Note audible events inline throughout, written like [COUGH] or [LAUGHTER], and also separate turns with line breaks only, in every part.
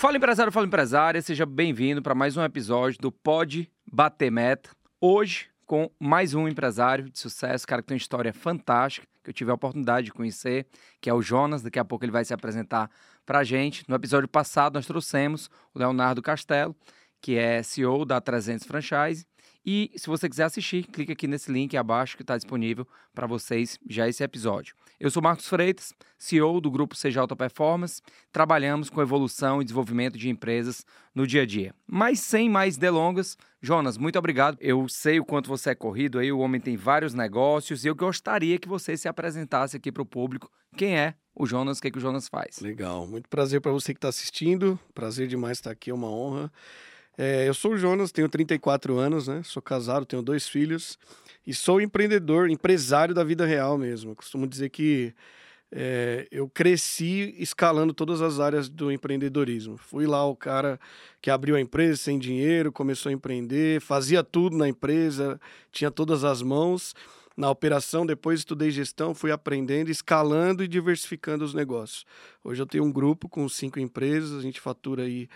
Fala empresário, fala empresária, seja bem-vindo para mais um episódio do Pode Bater Meta. Hoje, com mais um empresário de sucesso, cara que tem uma história fantástica, que eu tive a oportunidade de conhecer, que é o Jonas. Daqui a pouco ele vai se apresentar para a gente. No episódio passado, nós trouxemos o Leonardo Castelo, que é CEO da 300 Franchise. E se você quiser assistir, clique aqui nesse link abaixo que está disponível para vocês já esse episódio. Eu sou Marcos Freitas, CEO do grupo Seja Alta Performance. Trabalhamos com evolução e desenvolvimento de empresas no dia a dia. Mas sem mais delongas, Jonas, muito obrigado. Eu sei o quanto você é corrido aí, o homem tem vários negócios e eu gostaria que você se apresentasse aqui para o público. Quem é o Jonas, o que, é que o Jonas faz?
Legal, muito prazer para você que está assistindo. Prazer demais estar aqui, é uma honra. É, eu sou o Jonas, tenho 34 anos, né? Sou casado, tenho dois filhos e sou empreendedor, empresário da vida real mesmo. Eu costumo dizer que é, eu cresci escalando todas as áreas do empreendedorismo. Fui lá o cara que abriu a empresa sem dinheiro, começou a empreender, fazia tudo na empresa, tinha todas as mãos na operação, depois estudei gestão, fui aprendendo, escalando e diversificando os negócios. Hoje eu tenho um grupo com cinco empresas, a gente fatura aí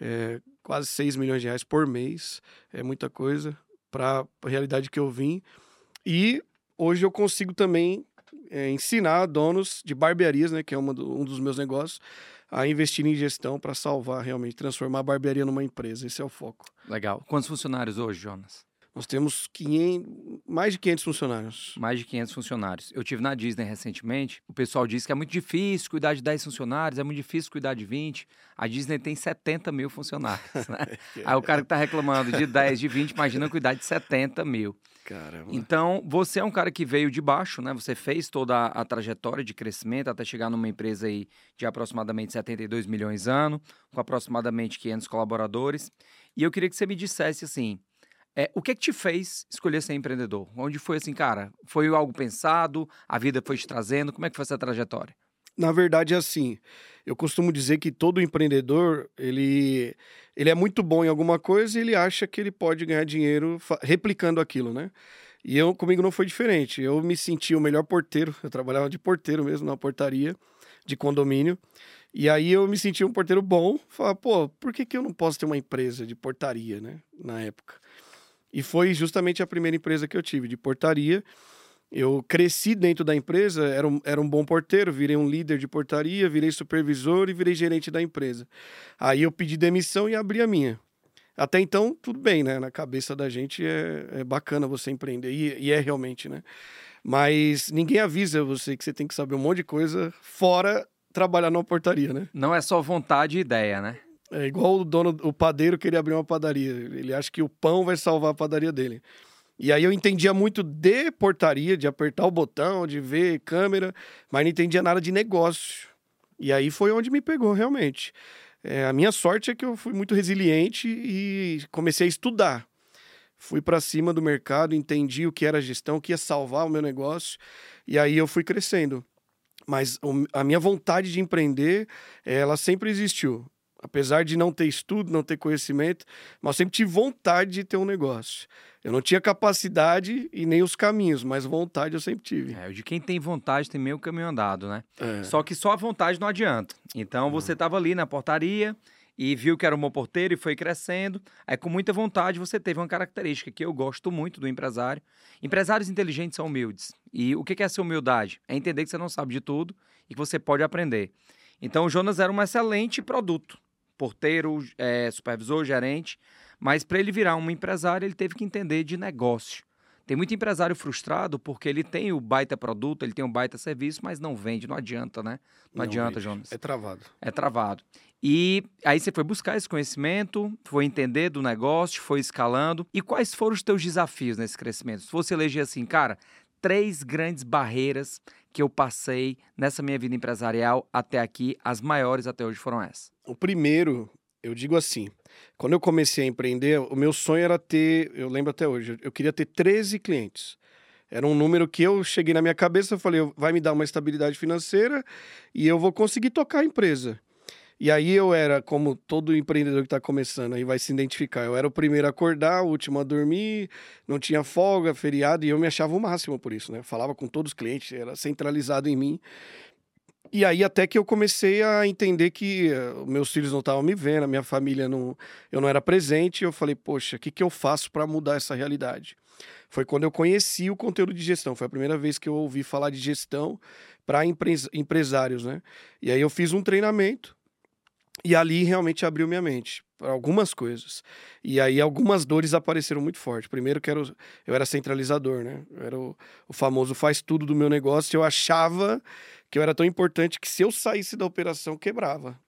é, quase 6 milhões de reais por mês, é muita coisa para a realidade que eu vim. E hoje eu consigo também é, ensinar donos de barbearias, né, que é do, um dos meus negócios, a investir em gestão para salvar realmente, transformar a barbearia numa empresa. Esse é o foco.
Legal. Quantos funcionários hoje, Jonas?
Nós temos 500, mais de 500 funcionários.
Mais de 500 funcionários. Eu tive na Disney recentemente. O pessoal disse que é muito difícil cuidar de 10 funcionários, é muito difícil cuidar de 20. A Disney tem 70 mil funcionários, né? [LAUGHS] Aí o cara que está reclamando de 10, de 20, imagina cuidar de 70 mil.
Caramba.
Então, você é um cara que veio de baixo, né? Você fez toda a, a trajetória de crescimento até chegar numa empresa aí de aproximadamente 72 milhões ano, com aproximadamente 500 colaboradores. E eu queria que você me dissesse assim, é, o que, é que te fez escolher ser empreendedor? Onde foi assim, cara? Foi algo pensado? A vida foi te trazendo? Como é que foi essa trajetória?
Na verdade, é assim. Eu costumo dizer que todo empreendedor, ele, ele é muito bom em alguma coisa e ele acha que ele pode ganhar dinheiro replicando aquilo, né? E eu, comigo não foi diferente. Eu me senti o melhor porteiro. Eu trabalhava de porteiro mesmo, na portaria de condomínio. E aí eu me senti um porteiro bom. Falei, pô, por que, que eu não posso ter uma empresa de portaria, né? Na época. E foi justamente a primeira empresa que eu tive, de portaria. Eu cresci dentro da empresa, era um, era um bom porteiro, virei um líder de portaria, virei supervisor e virei gerente da empresa. Aí eu pedi demissão e abri a minha. Até então, tudo bem, né? Na cabeça da gente é, é bacana você empreender, e, e é realmente, né? Mas ninguém avisa você que você tem que saber um monte de coisa fora trabalhar numa portaria, né?
Não é só vontade e ideia, né?
É igual o dono, o padeiro queria abrir uma padaria. Ele acha que o pão vai salvar a padaria dele. E aí eu entendia muito de portaria, de apertar o botão, de ver câmera, mas não entendia nada de negócio. E aí foi onde me pegou realmente. É, a minha sorte é que eu fui muito resiliente e comecei a estudar. Fui para cima do mercado, entendi o que era gestão, o que ia salvar o meu negócio, e aí eu fui crescendo. Mas a minha vontade de empreender, ela sempre existiu apesar de não ter estudo, não ter conhecimento, mas sempre tive vontade de ter um negócio. Eu não tinha capacidade e nem os caminhos, mas vontade eu sempre tive.
É, de quem tem vontade tem meio caminho andado, né?
É.
Só que só a vontade não adianta. Então você estava ali na portaria e viu que era um bom porteiro e foi crescendo. Aí com muita vontade você teve uma característica que eu gosto muito do empresário. Empresários inteligentes são humildes. E o que é essa humildade? É entender que você não sabe de tudo e que você pode aprender. Então o Jonas era um excelente produto porteiro, é, supervisor, gerente, mas para ele virar um empresário, ele teve que entender de negócio. Tem muito empresário frustrado porque ele tem o baita produto, ele tem o baita serviço, mas não vende, não adianta, né? Não, não adianta, vende. Jonas.
É travado.
É travado. E aí você foi buscar esse conhecimento, foi entender do negócio, foi escalando. E quais foram os teus desafios nesse crescimento? Se você eleger assim, cara, três grandes barreiras que eu passei nessa minha vida empresarial até aqui, as maiores até hoje foram essas.
O primeiro, eu digo assim, quando eu comecei a empreender, o meu sonho era ter, eu lembro até hoje, eu queria ter 13 clientes. Era um número que eu cheguei na minha cabeça, eu falei, vai me dar uma estabilidade financeira e eu vou conseguir tocar a empresa. E aí eu era, como todo empreendedor que está começando, aí vai se identificar. Eu era o primeiro a acordar, o último a dormir, não tinha folga, feriado, e eu me achava o máximo por isso, né? Falava com todos os clientes, era centralizado em mim. E aí até que eu comecei a entender que uh, meus filhos não estavam me vendo, a minha família não, eu não era presente, eu falei, poxa, o que, que eu faço para mudar essa realidade? Foi quando eu conheci o conteúdo de gestão, foi a primeira vez que eu ouvi falar de gestão para empres empresários, né? E aí eu fiz um treinamento e ali realmente abriu minha mente para algumas coisas. E aí algumas dores apareceram muito forte. Primeiro que era o, eu era centralizador, né? Eu era o, o famoso faz tudo do meu negócio. Eu achava que eu era tão importante que se eu saísse da operação, quebrava.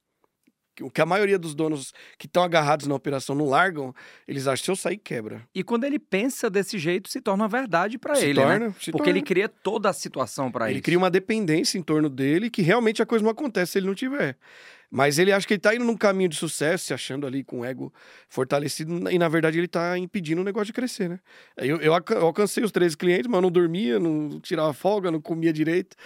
O que a maioria dos donos que estão agarrados na operação não largam, eles acham que se eu sair, quebra.
E quando ele pensa desse jeito, se torna verdade para ele,
torna,
né? Porque
torna.
ele cria toda a situação para
Ele
isso.
cria uma dependência em torno dele que realmente a coisa não acontece se ele não tiver. Mas ele acha que ele tá indo num caminho de sucesso, se achando ali com o ego fortalecido, e na verdade ele tá impedindo o negócio de crescer, né? Eu, eu alcancei os 13 clientes, mas eu não dormia, não tirava folga, não comia direito.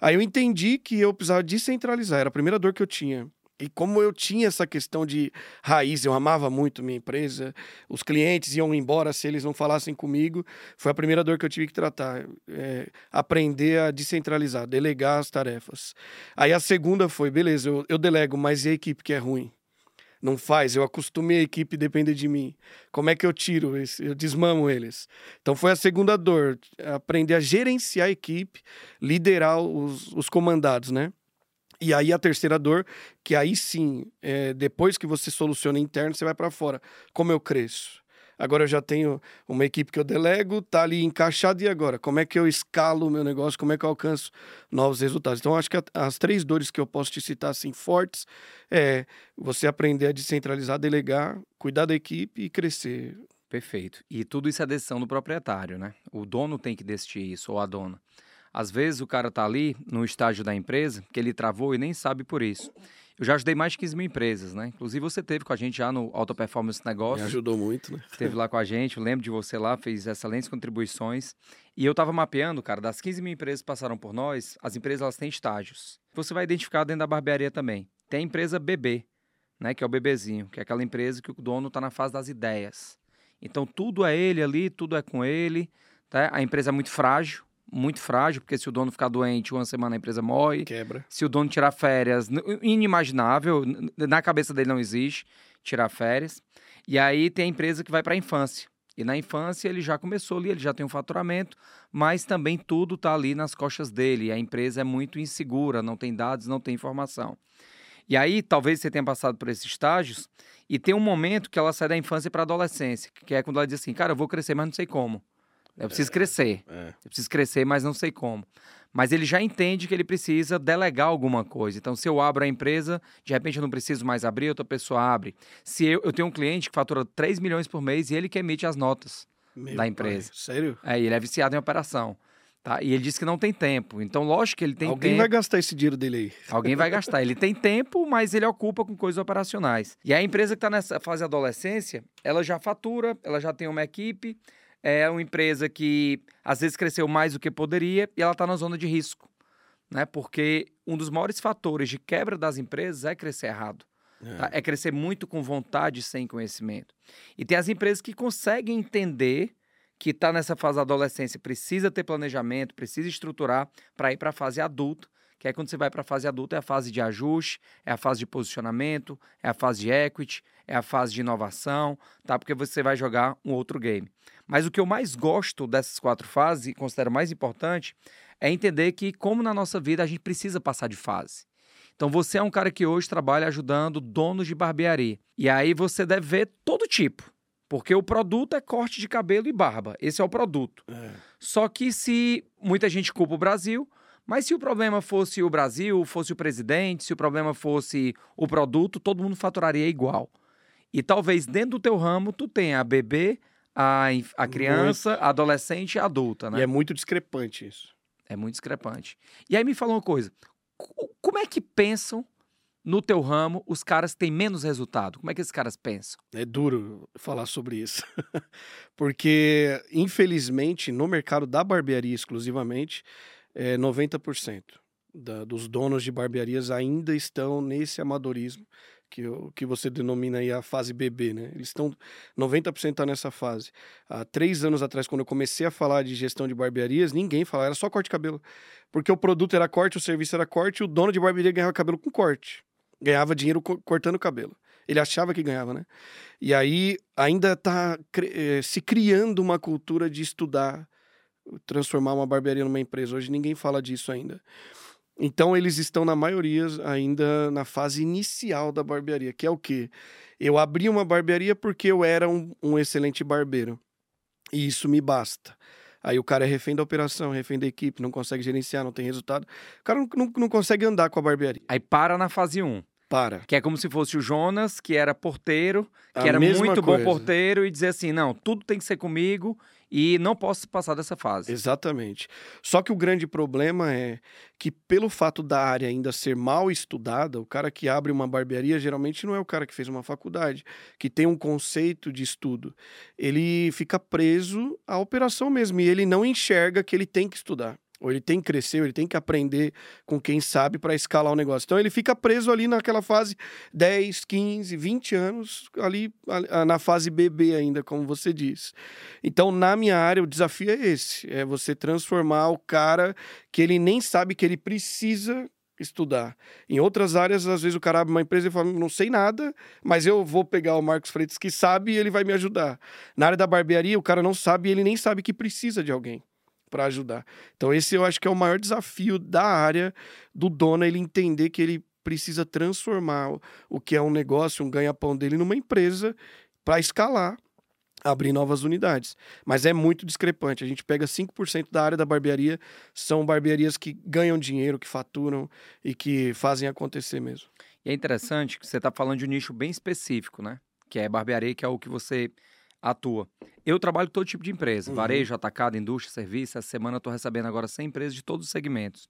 Aí eu entendi que eu precisava descentralizar, era a primeira dor que eu tinha. E como eu tinha essa questão de raiz, eu amava muito minha empresa, os clientes iam embora se eles não falassem comigo, foi a primeira dor que eu tive que tratar. é, aprender a descentralizar, delegar as tarefas. Aí a segunda foi, beleza, eu, eu delego, mas e a equipe que é ruim? Não faz, eu acostumei a equipe depender de mim. Como é que eu tiro esse, eu desmamo eles? Então foi a segunda dor, aprender a gerenciar a equipe, liderar os, os comandados, né? E aí a terceira dor, que aí sim, é, depois que você soluciona interno, você vai para fora. Como eu cresço? Agora eu já tenho uma equipe que eu delego, tá ali encaixado, e agora? Como é que eu escalo o meu negócio? Como é que eu alcanço novos resultados? Então, acho que as três dores que eu posso te citar assim fortes é você aprender a descentralizar, delegar, cuidar da equipe e crescer.
Perfeito. E tudo isso é decisão do proprietário, né? O dono tem que decidir isso, ou a dona. Às vezes o cara tá ali no estágio da empresa, que ele travou e nem sabe por isso. Eu já ajudei mais de 15 mil empresas, né? Inclusive você teve com a gente já no Alta Performance
Me
Negócios.
ajudou muito, né?
Esteve lá com a gente, eu lembro de você lá, fez excelentes contribuições. E eu estava mapeando, cara, das 15 mil empresas que passaram por nós, as empresas elas têm estágios. Você vai identificar dentro da barbearia também. Tem a empresa bebê, né, que é o bebezinho, que é aquela empresa que o dono está na fase das ideias. Então tudo é ele ali, tudo é com ele. Tá? A empresa é muito frágil, muito frágil, porque se o dono ficar doente, uma semana a empresa morre.
Quebra.
Se o dono tirar férias, inimaginável, na cabeça dele não existe tirar férias. E aí tem a empresa que vai para a infância. E na infância ele já começou ali, ele já tem um faturamento, mas também tudo está ali nas costas dele. A empresa é muito insegura, não tem dados, não tem informação. E aí talvez você tenha passado por esses estágios e tem um momento que ela sai da infância para a adolescência, que é quando ela diz assim, cara, eu vou crescer, mas não sei como. Eu preciso crescer.
É.
Eu preciso crescer, mas não sei como. Mas ele já entende que ele precisa delegar alguma coisa. Então, se eu abro a empresa, de repente eu não preciso mais abrir, outra pessoa abre. Se eu, eu tenho um cliente que fatura 3 milhões por mês e ele que emite as notas.
Meu
Da
pai,
empresa.
Sério?
É, ele é viciado em operação. Tá? E ele diz que não tem tempo. Então, lógico que ele tem
Alguém
tempo.
vai gastar esse dinheiro dele aí.
Alguém vai gastar. Ele tem tempo, mas ele ocupa com coisas operacionais. E a empresa que está nessa fase de adolescência, ela já fatura, ela já tem uma equipe, é uma empresa que às vezes cresceu mais do que poderia e ela está na zona de risco. Né? Porque um dos maiores fatores de quebra das empresas é crescer errado. tá? É crescer muito com vontade sem conhecimento. E tem as empresas que conseguem entender que está nessa fase da adolescência, precisa ter planejamento, precisa estruturar para ir para a fase adulta, que é quando você vai para a fase adulta, é a fase de ajuste, é a fase de posicionamento, é a fase de equity, é a fase de inovação, tá? Porque você vai jogar um outro game. Mas o que eu mais gosto dessas quatro fases, e considero mais importante, é entender que, como na nossa vida, a gente precisa passar de fase. Então, você é um cara que hoje trabalha ajudando donos de barbearia. E aí você deve ver todo tipo. Porque o produto é corte de cabelo e barba. Esse é o produto.
É.
Só que se muita gente culpa o Brasil, mas se o problema fosse o Brasil, fosse o presidente, se o problema fosse o produto, todo mundo faturaria igual. E talvez dentro do teu ramo tu tenha a bebê, a, a criança, a adolescente e a adulta, né?
E é muito discrepante isso.
É muito discrepante. E aí me fala uma coisa: co- como é que pensam no teu ramo os caras que têm menos resultado? Como é que esses caras pensam?
É duro falar sobre isso. [LAUGHS] Porque, infelizmente, no mercado da barbearia exclusivamente, é 90% da, dos donos de barbearias ainda estão nesse amadorismo, que, que você denomina aí a fase bebê, né? Eles estão 90% tá nessa fase. Há três anos atrás, quando eu comecei a falar de gestão de barbearias, ninguém falava, era só corte de cabelo. Porque o produto era corte, o serviço era corte, e o dono de barbearia ganhava cabelo com corte. Ganhava dinheiro co cortando cabelo. Ele achava que ganhava, né? E aí ainda está eh, se criando uma cultura de estudar, transformar uma barbearia numa empresa. Hoje ninguém fala disso ainda. Então eles estão na maioria ainda na fase inicial da barbearia, que é o quê? Eu abri uma barbearia porque eu era um, um excelente barbeiro. E isso me basta. Aí o cara é refém da operação, refém da equipe, não consegue gerenciar, não tem resultado. O cara não, não, não consegue andar com a barbearia.
Aí para na fase 1.
Para.
Que é como se fosse o Jonas, que era porteiro, que
A
era muito
coisa.
bom porteiro, e dizer assim: não, tudo tem que ser comigo e não posso passar dessa fase.
Exatamente. Só que o grande problema é que, pelo fato da área ainda ser mal estudada, o cara que abre uma barbearia geralmente não é o cara que fez uma faculdade, que tem um conceito de estudo. Ele fica preso à operação mesmo e ele não enxerga que ele tem que estudar. Ou ele tem que crescer, ou ele tem que aprender com quem sabe para escalar o negócio. Então ele fica preso ali naquela fase 10, 15, 20 anos, ali a- a- na fase bebê ainda, como você disse. Então, na minha área, o desafio é esse: é você transformar o cara que ele nem sabe que ele precisa estudar. Em outras áreas, às vezes o cara abre uma empresa e fala: não sei nada, mas eu vou pegar o Marcos Freitas que sabe e ele vai me ajudar. Na área da barbearia, o cara não sabe e ele nem sabe que precisa de alguém para ajudar. Então, esse eu acho que é o maior desafio da área do dono, ele entender que ele precisa transformar o- que é um negócio, um ganha-pão dele, numa empresa para escalar abrir novas unidades. Mas é muito discrepante. A gente pega 5% da área da barbearia, são barbearias que ganham dinheiro, que faturam e que fazem acontecer mesmo.
E é interessante que você está falando de um nicho bem específico, né? Que é barbearia, que é o que você atua. Eu trabalho com todo tipo de empresa,
Uhum.
varejo, atacado, indústria, serviço. Essa semana eu estou recebendo agora 100 empresas de todos os segmentos.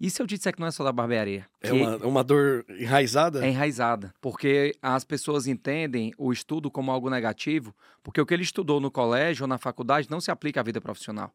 E se eu te disser que não é só da barbearia?
É uma, uma dor enraizada?
é enraizada, porque as pessoas entendem o estudo como algo negativo, porque o que ele estudou no colégio ou na faculdade não se aplica à vida profissional.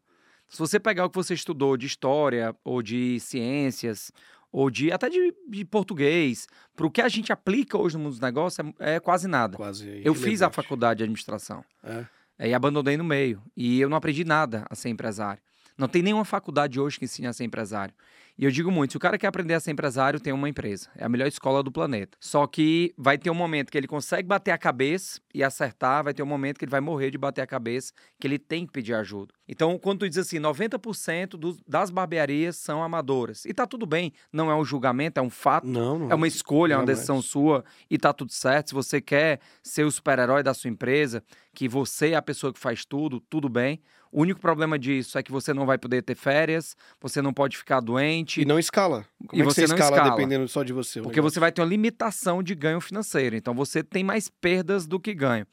Se você pegar o que você estudou de história ou de ciências ou de até de, de português, para o que a gente aplica hoje no mundo dos negócios é, é quase nada.
Quase
Eu fiz a faculdade de administração
É.
é, e abandonei no meio. E eu não aprendi nada a ser empresário. Não tem nenhuma faculdade hoje que ensine a ser empresário. E eu digo muito, se o cara quer aprender a ser empresário, tem uma empresa. É a melhor escola do planeta. Só que vai ter um momento que ele consegue bater a cabeça e acertar, vai ter um momento que ele vai morrer de bater a cabeça, que ele tem que pedir ajuda. Então, quando tu diz assim, 90% dos, das barbearias são amadoras. E tá tudo bem, não é um julgamento, é um fato.
Não, não.
É uma escolha, é uma decisão sua e tá tudo certo. Se você quer ser o super-herói da sua empresa, que você é a pessoa que faz tudo, tudo bem. O único problema disso é que você não vai poder ter férias, você não pode ficar doente,
E não escala. Como
E
é
você
você
não
escala,
escala.
dependendo só de você?
porque
negócio?
você vai ter uma limitação de ganho financeiro. Então você tem mais perdas do que ganho.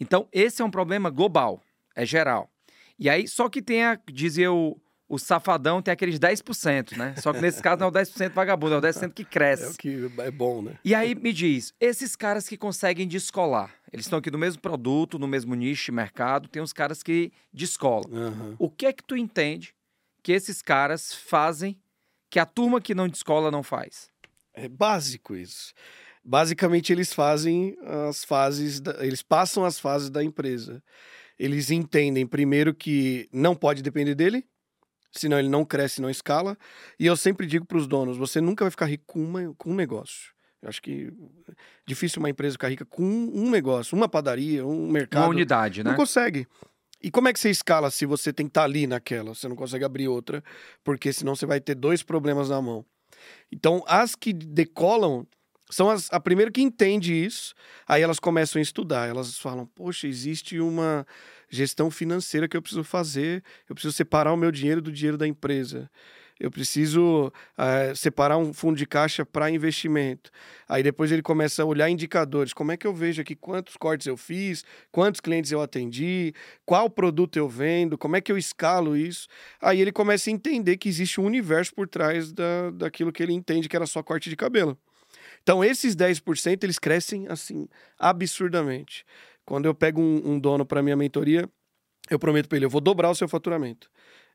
Então esse é um problema global, é geral. E aí, só que tem a, dizia o, o safadão, tem aqueles 10%, né? Só que nesse caso não é o 10% vagabundo, é o 10% que cresce.
É o que é bom, né?
E aí me diz, esses caras que conseguem descolar, eles estão aqui no mesmo produto, no mesmo nicho de mercado, tem uns caras que descolam.
Aham.
O que é que tu entende que esses caras fazem que a turma que não descola não faz?
É básico isso. Basicamente, eles fazem as fases, da- eles passam as fases da empresa. Eles entendem, primeiro, que não pode depender dele, senão ele não cresce, não escala. E eu sempre digo para os donos: você nunca vai ficar rico com, uma, com um negócio. Eu acho que é difícil uma empresa ficar rica com um, negócio, uma padaria, um mercado.
Uma unidade, né?
Não consegue. E como é que você escala se você tem que estar ali naquela? Você não consegue abrir outra, porque senão você vai ter dois problemas na mão. Então, as que decolam são as, a primeira que entende isso, aí elas começam a estudar. Elas falam: Poxa, existe uma gestão financeira que eu preciso fazer, eu preciso separar o meu dinheiro do dinheiro da empresa. Eu preciso eh, separar um fundo de caixa para investimento. Aí depois ele começa a olhar indicadores. Como é que eu vejo aqui quantos cortes eu fiz, quantos clientes eu atendi, qual produto eu vendo, como é que eu escalo isso. Aí ele começa a entender que existe um universo por trás da, daquilo que ele entende que era só corte de cabelo. Então, esses 10% eles crescem assim, absurdamente. Quando eu pego um, um dono para minha mentoria, eu prometo para ele, eu vou dobrar o seu faturamento.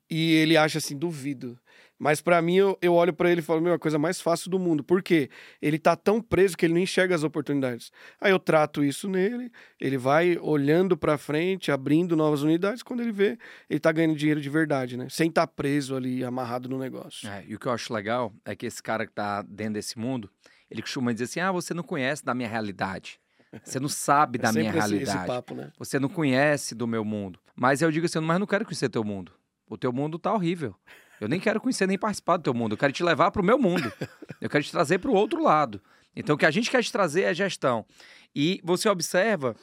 E ele acha assim, duvido. Mas para mim, eu, eu olho para ele e falo, meu, é a coisa mais fácil do mundo. Por quê? Ele tá tão preso que ele não enxerga as oportunidades. Aí eu trato isso nele, ele vai olhando para frente, abrindo novas unidades, quando ele vê, ele tá ganhando dinheiro de verdade, né? Sem estar tá preso ali, amarrado no negócio.
É, e o que eu acho legal é que esse cara que tá dentro desse mundo, ele costuma dizer assim: ah, você não conhece da minha realidade. Você não sabe da é minha realidade. Esse
papo, né?
Você não conhece do meu mundo. Mas eu digo assim, mas não quero conhecer teu mundo. O teu mundo tá horrível. Eu nem quero conhecer nem participar do teu mundo. Eu quero te levar para o meu mundo. Eu quero te trazer para o outro lado. Então, o que a gente quer te trazer é gestão. E você observa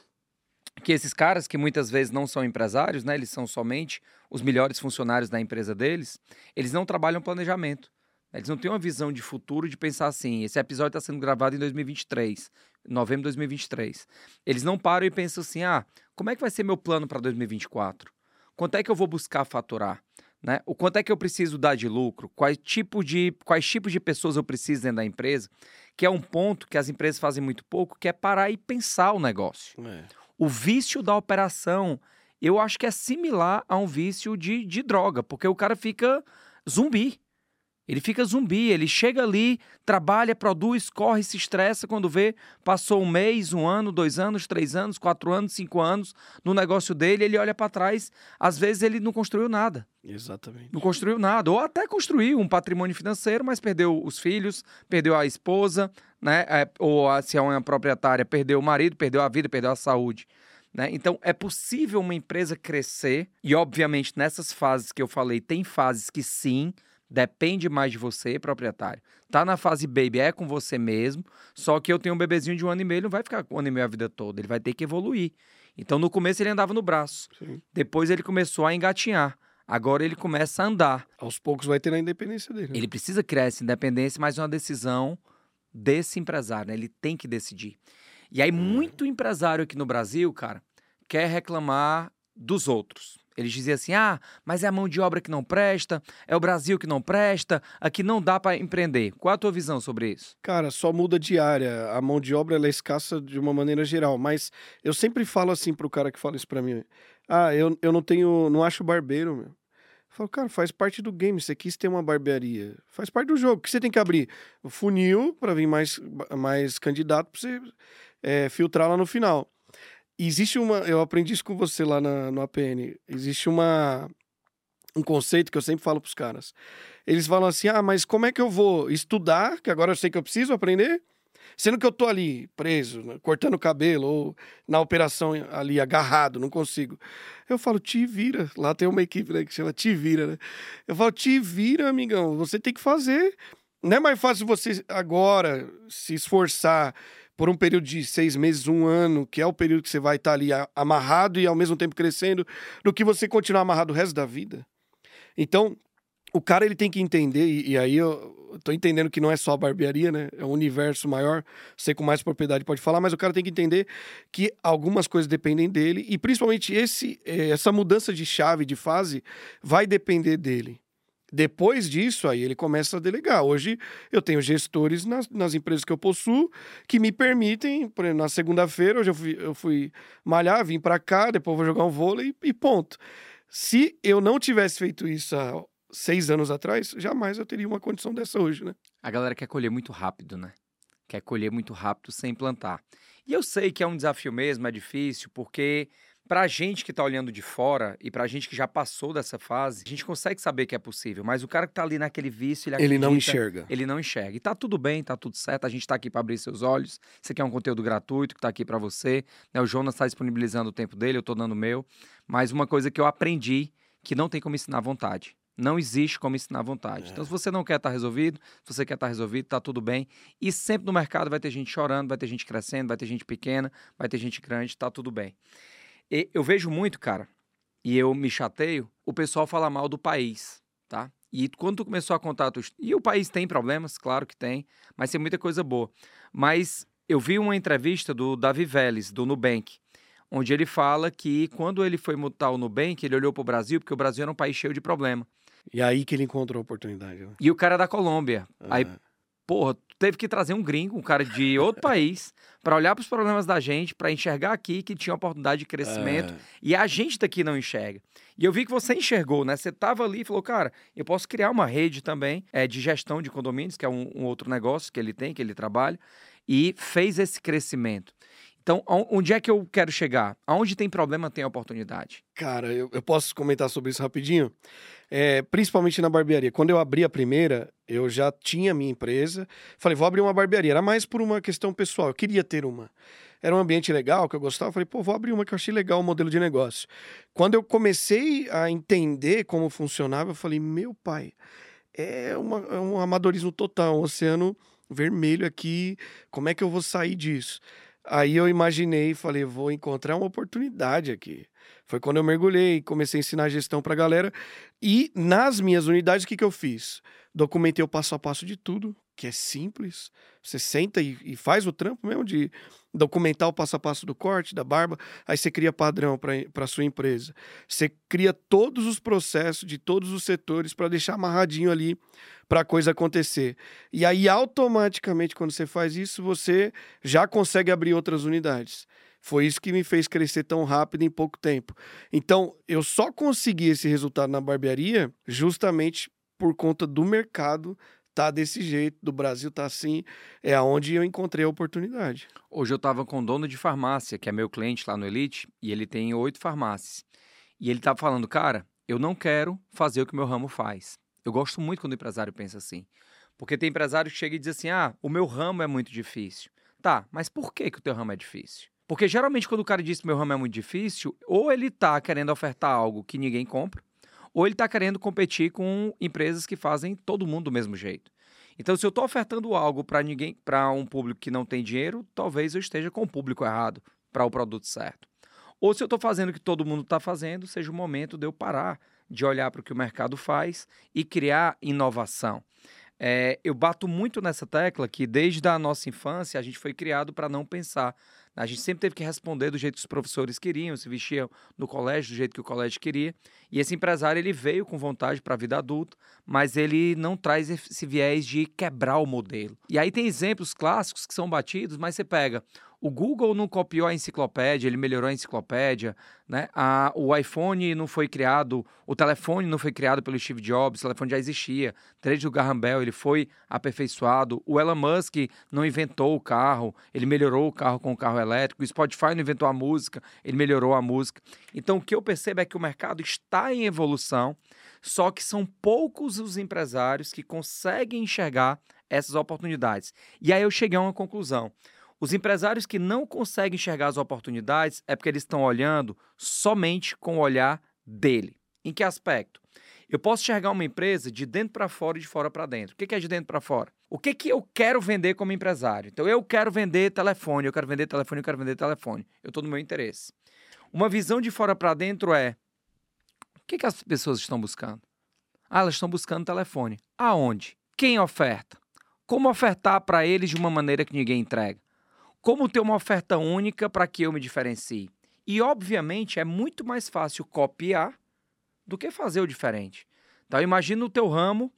que esses caras, que muitas vezes não são empresários, né? Eles são somente os melhores funcionários da empresa deles. Eles não trabalham planejamento. Eles não têm uma visão de futuro de pensar assim. Esse episódio está sendo gravado em 2023, novembro de 2023. Eles não param e pensam assim: ah, como é que vai ser meu plano para 2024? Quanto é que eu vou buscar faturar? Né? O quanto é que eu preciso dar de lucro? Quais, tipo de, quais tipos de pessoas eu preciso dentro da empresa? Que é um ponto que as empresas fazem muito pouco, que é parar e pensar o negócio. É. O vício da operação, eu acho que é similar a um vício de, de droga, porque o cara fica zumbi. Ele fica zumbi, ele chega ali, trabalha, produz, corre, se estressa quando vê, passou um mês, um ano, dois anos, três anos, quatro anos, cinco anos no negócio dele, ele olha para trás, às vezes ele não construiu nada.
Exatamente.
Não construiu nada, ou até construiu um patrimônio financeiro, mas perdeu os filhos, perdeu a esposa, né? É, ou se é uma proprietária, perdeu o marido, perdeu a vida, perdeu a saúde. Né? Então, é possível uma empresa crescer, e obviamente nessas fases que eu falei, tem fases que sim, Depende mais de você, proprietário. Tá na fase baby, é com você mesmo. Só que eu tenho um bebezinho de um ano e meio, ele não vai ficar com um ano e meio a vida toda. Ele vai ter que evoluir. Então, no começo, ele andava no braço. Sim. Depois, ele começou a engatinhar. Agora, ele começa a andar.
Aos poucos, vai ter a independência dele. Né?
Ele precisa criar essa independência, mas é uma decisão desse empresário. Né? Ele tem que decidir. E aí, muito empresário aqui no Brasil, cara, quer reclamar dos outros. Eles diziam assim: ah, mas é a mão de obra que não presta, é o Brasil que não presta, aqui não dá para empreender. Qual a tua visão sobre isso?
Cara, só muda de área. A mão de obra é escassa de uma maneira geral, mas eu sempre falo assim pro cara que fala isso para mim: ah, eu, eu não tenho, não acho barbeiro, meu. Eu falo, cara, faz parte do game. Você quis ter uma barbearia. Faz parte do jogo. O que você tem que abrir? O funil para vir mais, mais candidato para você é, filtrar lá no final existe uma. Eu aprendi isso com você lá na, no APN. Existe uma. Um conceito que eu sempre falo para os caras. Eles falam assim: ah, mas como é que eu vou estudar? Que agora eu sei que eu preciso aprender. Sendo que eu tô ali preso, né, cortando o cabelo, ou na operação ali agarrado, não consigo. Eu falo, te vira. Lá tem uma equipe né, que chama Te Vira, né? Eu falo, te vira, amigão. Você tem que fazer. Não é mais fácil você agora se esforçar por um período de seis meses, um ano, que é o período que você vai estar ali amarrado e ao mesmo tempo crescendo, do que você continuar amarrado o resto da vida. Então, o cara ele tem que entender, e, e aí eu tô entendendo que não é só a barbearia, né? É um universo maior, você com mais propriedade pode falar, mas o cara tem que entender que algumas coisas dependem dele, e principalmente esse, eh, essa mudança de chave, de fase, vai depender dele. Depois disso, aí ele começa a delegar. Hoje eu tenho gestores nas, nas empresas que eu possuo que me permitem, por exemplo, na segunda-feira, hoje eu fui, eu fui malhar, vim para cá, depois vou jogar um vôlei e ponto. Se eu não tivesse feito isso há seis anos atrás, jamais eu teria uma condição dessa hoje, né?
A galera quer colher muito rápido, né? Quer colher muito rápido sem plantar. E eu sei que é um desafio mesmo, é difícil, porque Pra gente que tá olhando de fora e pra gente que já passou dessa fase, a gente consegue saber que é possível, mas o cara que tá ali naquele vício, ele,
acredita, ele não enxerga.
Ele não enxerga. E tá tudo bem, tá tudo certo, a gente tá aqui para abrir seus olhos. Isso aqui é um conteúdo gratuito que tá aqui para você. Né? O Jonas tá disponibilizando o tempo dele, eu tô dando o meu. Mas uma coisa que eu aprendi que não tem como ensinar à vontade. Não existe como ensinar à vontade. É. Então, se você não quer estar tá resolvido, se você quer estar tá resolvido, tá tudo bem. E sempre no mercado vai ter gente chorando, vai ter gente crescendo, vai ter gente pequena, vai ter gente grande, tá tudo bem. E eu vejo muito, cara, e eu me chateio, o pessoal fala mal do país, tá? E quando tu começou a contar... Tu... E o país tem problemas, claro que tem, mas tem muita coisa boa. Mas eu vi uma entrevista do Davi Vélez, do Nubank, onde ele fala que quando ele foi montar o Nubank, ele olhou para o Brasil, porque o Brasil era um país cheio de problema.
E aí que ele encontrou a oportunidade. Né?
E o cara é da Colômbia. Ah. Aí, porra, teve que trazer um gringo, um cara de outro país, para olhar para os problemas da gente, para enxergar aqui que tinha oportunidade de crescimento.
É.
E a gente daqui não enxerga. E eu vi que você enxergou, né? Você estava ali e falou, cara, eu posso criar uma rede também é, de gestão de condomínios, que é um, um outro negócio que ele tem, que ele trabalha, e fez esse crescimento. Então, on- onde é que eu quero chegar? Aonde tem problema, tem oportunidade.
Cara, eu, eu posso comentar sobre isso rapidinho? É, principalmente na barbearia. Quando eu abri a primeira, eu já tinha minha empresa. Falei, vou abrir uma barbearia. Era mais por uma questão pessoal. Eu queria ter uma. Era um ambiente legal, que eu gostava. Falei, pô, vou abrir uma que eu achei legal o modelo de negócio. Quando eu comecei a entender como funcionava, eu falei, meu pai, é, uma- é um amadorismo total, um oceano vermelho aqui. Como é que eu vou sair disso? Aí eu imaginei e falei, vou encontrar uma oportunidade aqui. Foi quando eu mergulhei, comecei a ensinar gestão pra galera. E nas minhas unidades, o que, que eu fiz? Documentei o passo a passo de tudo, que é simples. Você senta e, e faz o trampo mesmo de documentar o passo a passo do corte, da barba. Aí você cria padrão para sua empresa. Você cria todos os processos de todos os setores para deixar amarradinho ali para a coisa acontecer. E aí, automaticamente, quando você faz isso, você já consegue abrir outras unidades. Foi isso que me fez crescer tão rápido em pouco tempo. Então, eu só consegui esse resultado na barbearia justamente por conta do mercado tá desse jeito, do Brasil tá assim, é aonde eu encontrei a oportunidade.
Hoje eu estava com um dono de farmácia, que é meu cliente lá no Elite, e ele tem oito farmácias. E ele estava falando, cara, eu não quero fazer o que o meu ramo faz. Eu gosto muito quando o empresário pensa assim. Porque tem empresário que chega e diz assim: ah, o meu ramo é muito difícil. Tá, mas por que, que o teu ramo é difícil? Porque geralmente quando o cara diz que meu ramo é muito difícil, ou ele tá querendo ofertar algo que ninguém compra, ou ele tá querendo competir com empresas que fazem todo mundo do mesmo jeito. Então, se eu estou ofertando algo para ninguém, para um público que não tem dinheiro, talvez eu esteja com o público errado para o produto certo. Ou se eu estou fazendo o que todo mundo está fazendo, seja o momento de eu parar de olhar para o que o mercado faz e criar inovação. É, eu bato muito nessa tecla que desde a nossa infância a gente foi criado para não pensar. A gente sempre teve que responder do jeito que os professores queriam, se vestiam no colégio do jeito que o colégio queria. E esse empresário ele veio com vontade para a vida adulta, mas ele não traz esse viés de quebrar o modelo. E aí tem exemplos clássicos que são batidos, mas você pega o Google não copiou a enciclopédia, ele melhorou a enciclopédia, né? A, o iPhone não foi criado, o telefone não foi criado pelo Steve Jobs, o telefone já existia. Desde o Graham Bell ele foi aperfeiçoado. O Elon Musk não inventou o carro, ele melhorou o carro com o carro elétrico. O Spotify não inventou a música, ele melhorou a música. Então o que eu percebo é que o mercado está em evolução, só que são poucos os empresários que conseguem enxergar essas oportunidades. E aí eu cheguei a uma conclusão. Os empresários que não conseguem enxergar as oportunidades é porque eles estão olhando somente com o olhar dele. Em que aspecto? Eu posso enxergar uma empresa de dentro para fora e de fora para dentro. O que é de dentro para fora? O que, que eu quero vender como empresário? Então, eu quero vender telefone, eu quero vender telefone, eu quero vender telefone. Eu estou no meu interesse. Uma visão de fora para dentro é: o que, que as pessoas estão buscando? Ah, elas estão buscando telefone. Aonde? Quem oferta? Como ofertar para eles de uma maneira que ninguém entrega? Como ter uma oferta única para que eu me diferencie? E, obviamente, é muito mais fácil copiar do que fazer o diferente. Então, imagina o teu ramo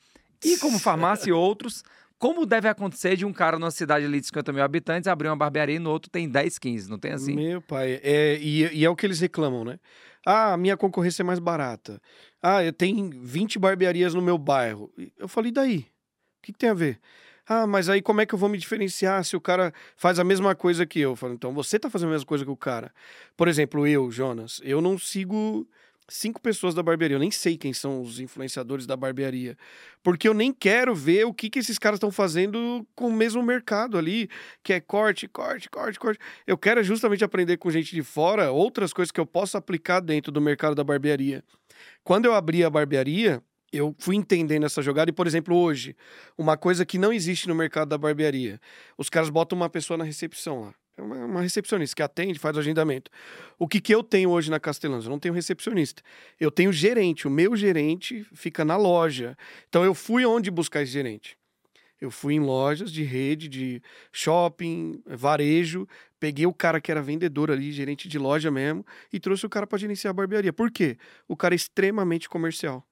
e, como [LAUGHS] farmácia e outros, como deve acontecer de um cara numa cidade ali de 50 mil habitantes abrir uma barbearia e no outro tem 10, 15, não tem assim?
Meu pai, é, e, e é o que eles reclamam, né? Ah, a minha concorrência é mais barata. Ah, eu tenho 20 barbearias no meu bairro. Eu falei, e daí? O que, que tem a ver? Ah, mas aí como é que eu vou me diferenciar se o cara faz a mesma coisa que eu? Eu falo, então você tá fazendo a mesma coisa que o cara. Por exemplo, eu, Jonas, eu não sigo cinco pessoas da barbearia. Eu nem sei quem são os influenciadores da barbearia. Porque eu nem quero ver o que, que esses caras estão fazendo com o mesmo mercado ali, que é corte, corte, corte, corte. Eu quero justamente aprender com gente de fora outras coisas que eu posso aplicar dentro do mercado da barbearia. Quando eu abri a barbearia, eu fui entendendo essa jogada e, por exemplo, hoje, uma coisa que não existe no mercado da barbearia. Os caras botam uma pessoa na recepção lá. É uma, recepcionista que atende, faz o agendamento. O que, que eu tenho hoje na Castelãs? Eu não tenho recepcionista. Eu tenho gerente. O meu gerente fica na loja. Então eu fui onde buscar esse gerente. Eu fui em lojas de rede, de shopping, varejo, peguei o cara que era vendedor ali, gerente de loja mesmo, e trouxe o cara para gerenciar a barbearia. Por quê? O cara é extremamente comercial.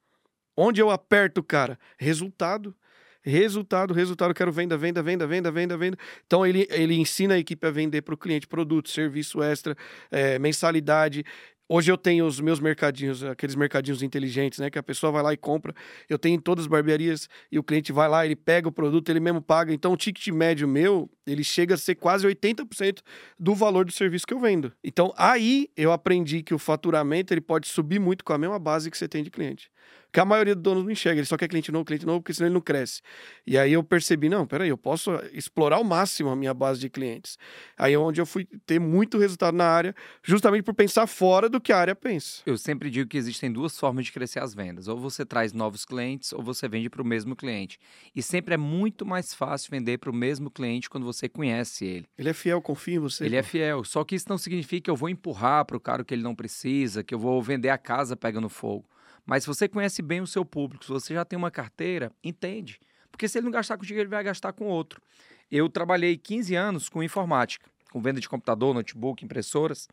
Onde eu aperto o cara? Resultado. Resultado, resultado, quero venda, venda, venda, venda, venda, venda. Então ele, ele ensina a equipe a vender para o cliente produto, serviço extra, é, mensalidade. Hoje eu tenho os meus mercadinhos, aqueles mercadinhos inteligentes, né? Que a pessoa vai lá e compra. Eu tenho em todas as barbearias e o cliente vai lá, ele pega o produto, ele mesmo paga. Então o ticket médio meu, ele chega a ser quase 80% do valor do serviço que eu vendo. Então aí eu aprendi que o faturamento ele pode subir muito com a mesma base que você tem de cliente que a maioria dos donos não enxerga, ele só quer cliente novo, cliente novo, porque senão ele não cresce. E aí eu percebi, não, peraí, eu posso explorar ao máximo a minha base de clientes. Aí é onde eu fui ter muito resultado na área, justamente por pensar fora do que a área pensa.
Eu sempre digo que existem duas formas de crescer as vendas. Ou você traz novos clientes, ou você vende para o mesmo cliente. E sempre é muito mais fácil vender para o mesmo cliente quando você conhece ele.
Ele é fiel, confia em você.
Ele é fiel. Só que isso não significa que eu vou empurrar para o cara o que ele não precisa, que eu vou vender a casa pegando fogo. Mas se você conhece bem o seu público, se você já tem uma carteira, entende. Porque se ele não gastar contigo, ele vai gastar com outro. Eu trabalhei 15 anos com informática, com venda de computador, notebook, impressoras.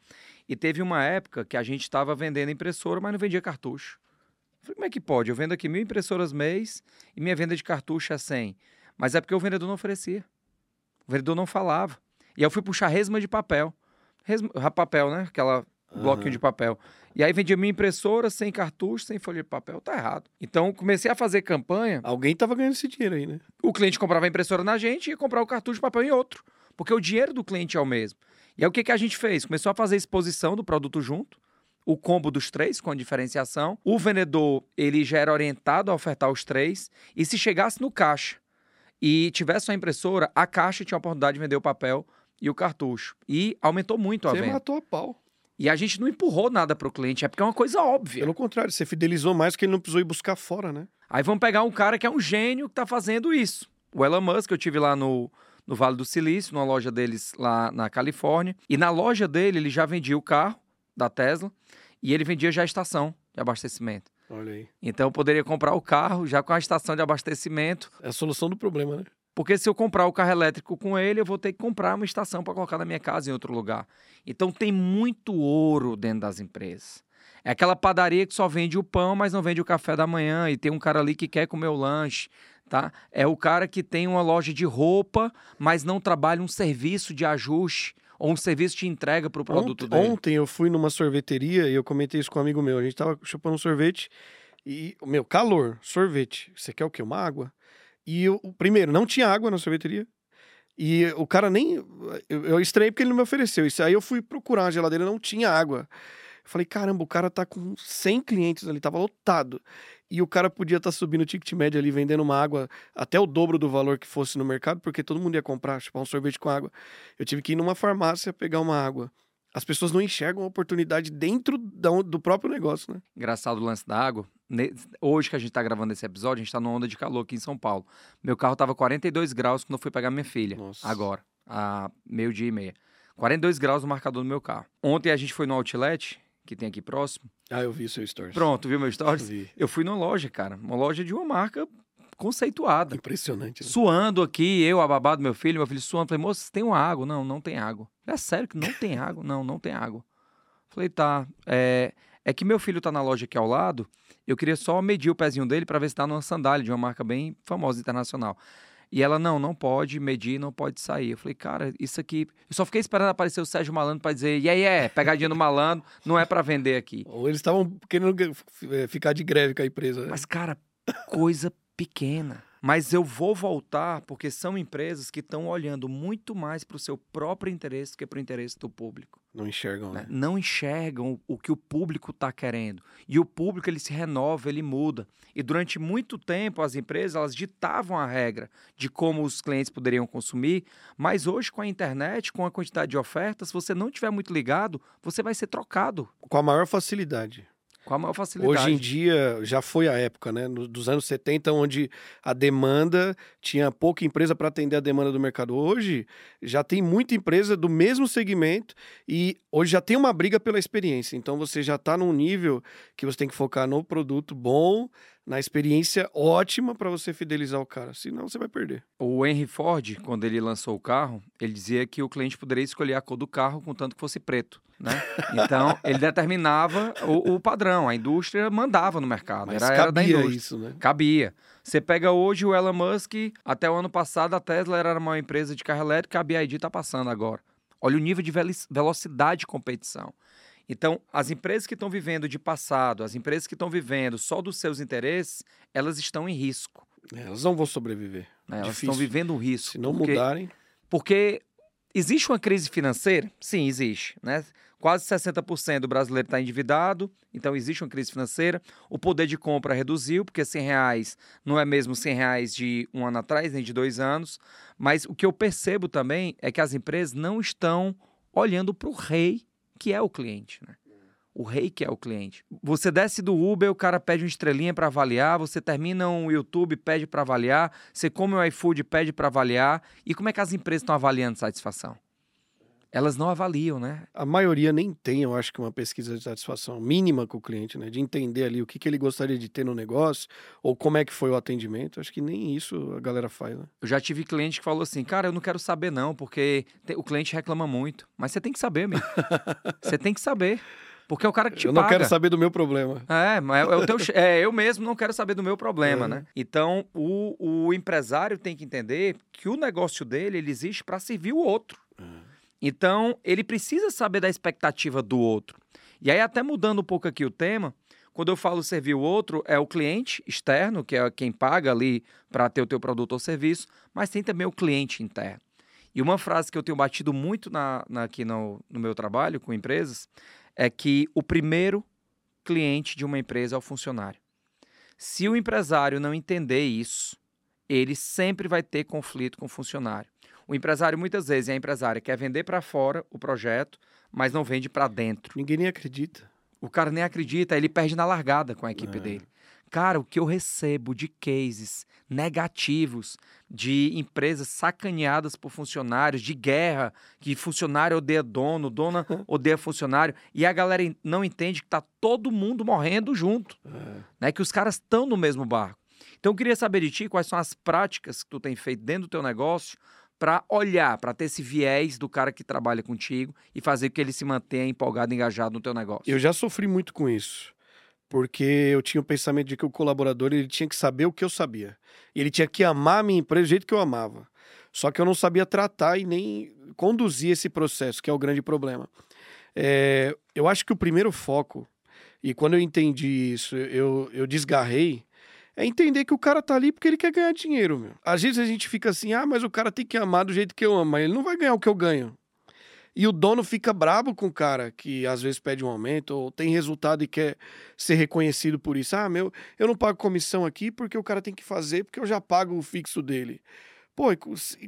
E teve uma época que a gente estava vendendo impressora, mas não vendia cartucho. Eu falei, como é que pode? Eu vendo aqui mil impressoras mês e minha venda de cartucho é 100. Mas é porque o vendedor não oferecia. O vendedor não falava. E eu fui puxar resma de papel. Resma, papel, né? Aquela bloquinho uhum. de papel. E aí vendia minha impressora sem cartucho, sem folha de papel. Tá errado. Então comecei a fazer campanha.
Alguém tava ganhando esse dinheiro aí, né?
O cliente comprava a impressora na gente e ia comprar o cartucho de papel em outro. Porque o dinheiro do cliente é o mesmo. E aí o que, que a gente fez? Começou a fazer exposição do produto junto. O combo dos três, com diferenciação. O vendedor, ele já era orientado a ofertar os três. E se chegasse no caixa e tivesse uma impressora, a caixa tinha a oportunidade de vender o papel e o cartucho. E aumentou muito a
Você
venda.
Você matou a pau.
E a gente não empurrou nada para o cliente, é porque é uma coisa óbvia.
Pelo contrário, você fidelizou mais que ele não precisou ir buscar fora, né?
Aí vamos pegar um cara que é um gênio que está fazendo isso. O Elon Musk, eu tive lá no, no Vale do Silício, numa loja deles lá na Califórnia. E na loja dele, ele já vendia o carro da Tesla e ele vendia já a estação de abastecimento.
Olha aí.
Então eu poderia comprar o carro já com a estação de abastecimento.
É a solução do problema, né?
Porque se eu comprar o carro elétrico com ele, eu vou ter que comprar uma estação para colocar na minha casa em outro lugar. Então tem muito ouro dentro das empresas. É aquela padaria que só vende o pão, mas não vende o café da manhã. E tem um cara ali que quer comer o lanche, tá? É o cara que tem uma loja de roupa, mas não trabalha um serviço de ajuste ou um serviço de entrega para o produto
ontem,
dele.
Ontem eu fui numa sorveteria e eu comentei isso com um amigo meu. A gente tava chupando um sorvete e, meu, calor, sorvete. Você quer o quê? Uma água? E eu, primeiro, não tinha água na sorveteria. E o cara nem. Eu, eu estranhei porque ele não me ofereceu. Isso aí eu fui procurar a geladeira, não tinha água. Eu falei, caramba, o cara tá com 100 clientes ali, tava lotado. E o cara podia estar tá subindo o ticket médio ali, vendendo uma água até o dobro do valor que fosse no mercado, porque todo mundo ia comprar, tipo, um sorvete com água. Eu tive que ir numa farmácia pegar uma água. As pessoas não enxergam a oportunidade dentro do próprio negócio, né?
Engraçado o lance da água. Hoje que a gente tá gravando esse episódio, a gente tá numa onda de calor aqui em São Paulo. Meu carro tava 42 graus quando eu fui pegar minha filha. Nossa. Agora, a meio-dia e meia. 42 graus no marcador do meu carro. Ontem a gente foi no outlet, que tem aqui próximo.
Ah, eu vi o seu stories.
Pronto, viu meu stories? Eu, eu fui numa loja, cara. Uma loja de uma marca conceituada.
Impressionante.
Né? Suando aqui, eu, a babá do meu filho, meu filho suando. Falei, moça, tem uma água? Não, não tem água. É sério que não tem água? Não, não tem água. Falei, tá. É, é que meu filho tá na loja aqui ao lado, eu queria só medir o pezinho dele para ver se tá numa sandália de uma marca bem famosa internacional. E ela, não, não pode medir, não pode sair. Eu falei, cara, isso aqui. Eu só fiquei esperando aparecer o Sérgio Malandro para dizer, e aí é, pegadinha do malandro, não é para vender aqui.
Ou eles estavam querendo é, ficar de greve com a empresa. Né?
Mas, cara, coisa pequena. Mas eu vou voltar porque são empresas que estão olhando muito mais para o seu próprio interesse que para o interesse do público.
Não enxergam, né? né?
Não enxergam o que o público está querendo. E o público ele se renova, ele muda. E durante muito tempo as empresas elas ditavam a regra de como os clientes poderiam consumir, mas hoje com a internet, com a quantidade de ofertas, se você não tiver muito ligado, você vai ser trocado.
Com a maior facilidade.
Com a maior facilidade.
Hoje em dia, já foi a época, né? Dos anos 70, onde a demanda tinha pouca empresa para atender a demanda do mercado. Hoje, já tem muita empresa do mesmo segmento e hoje já tem uma briga pela experiência. Então, você já está num nível que você tem que focar no produto bom, na experiência ótima para você fidelizar o cara. Senão você vai perder.
O Henry Ford, quando ele lançou o carro, ele dizia que o cliente poderia escolher a cor do carro contanto que fosse preto. Né? [LAUGHS] Então, ele determinava o, o, padrão, a indústria mandava no mercado.
Mas
era,
cabia
era da indústria.
isso, né?
Cabia. Você pega hoje o Elon Musk, até o ano passado a Tesla era uma empresa de carro elétrico, a BID está passando agora. Olha o nível de velocidade de competição. Então, as empresas que estão vivendo de passado, as empresas que estão vivendo só dos seus interesses, elas estão em risco.
É, elas não vão sobreviver.
Né? Elas estão vivendo um risco.
Se não porque, mudarem.
Porque existe uma crise financeira? Sim, existe. Né? Quase 60% do brasileiro está endividado, então existe uma crise financeira. O poder de compra reduziu, porque 100 reais não é mesmo 100 reais de um ano atrás, nem de dois anos. Mas o que eu percebo também é que as empresas não estão olhando para o rei que é o cliente, né? O rei que é o cliente. Você desce do Uber, o cara pede uma estrelinha para avaliar, você termina um YouTube, pede para avaliar, você come o um iFood, pede para avaliar. E como é que as empresas estão avaliando satisfação? Elas não avaliam, né?
A maioria nem tem, eu acho que uma pesquisa de satisfação mínima com o cliente, né? De entender ali o que, que ele gostaria de ter no negócio ou como é que foi o atendimento. Acho que nem isso a galera faz, né?
Eu já tive cliente que falou assim, cara, eu não quero saber não, porque o cliente reclama muito. Mas você tem que saber, meu. [LAUGHS] você tem que saber. Porque é o cara que te
Eu não
paga.
quero saber do meu problema.
É, mas é, o teu, é, eu mesmo não quero saber do meu problema, é. né? Então, o, o empresário tem que entender que o negócio dele, ele existe para servir o outro. Então, ele precisa saber da expectativa do outro. E aí, até mudando um pouco aqui o tema, quando eu falo servir o outro, é o cliente externo, que é quem paga ali para ter o teu produto ou serviço, mas tem também o cliente interno. E uma frase que eu tenho batido muito na, na, aqui no, no meu trabalho com empresas é que o primeiro cliente de uma empresa é o funcionário. Se o empresário não entender isso, ele sempre vai ter conflito com o funcionário. O empresário, muitas vezes, é empresário, quer vender para fora o projeto, mas não vende para dentro.
Ninguém nem acredita.
O cara nem acredita, ele perde na largada com a equipe é. dele. Cara, o que eu recebo de cases negativos de empresas sacaneadas por funcionários, de guerra, que funcionário odeia dono, dona [LAUGHS] odeia funcionário, e a galera não entende que tá todo mundo morrendo junto, é. né? Que os caras estão no mesmo barco. Então eu queria saber de ti quais são as práticas que tu tem feito dentro do teu negócio para olhar, para ter esse viés do cara que trabalha contigo e fazer com que ele se mantenha empolgado, engajado no teu negócio.
Eu já sofri muito com isso, porque eu tinha o pensamento de que o colaborador ele tinha que saber o que eu sabia. Ele tinha que amar a minha empresa do jeito que eu amava. Só que eu não sabia tratar e nem conduzir esse processo, que é o grande problema. É, eu acho que o primeiro foco, e quando eu entendi isso, eu, eu desgarrei, é entender que o cara tá ali porque ele quer ganhar dinheiro, meu. Às vezes a gente fica assim, ah, mas o cara tem que amar do jeito que eu amo, mas ele não vai ganhar o que eu ganho. E o dono fica brabo com o cara que às vezes pede um aumento ou tem resultado e quer ser reconhecido por isso. Ah, meu, eu não pago comissão aqui porque o cara tem que fazer, porque eu já pago o fixo dele. Pô,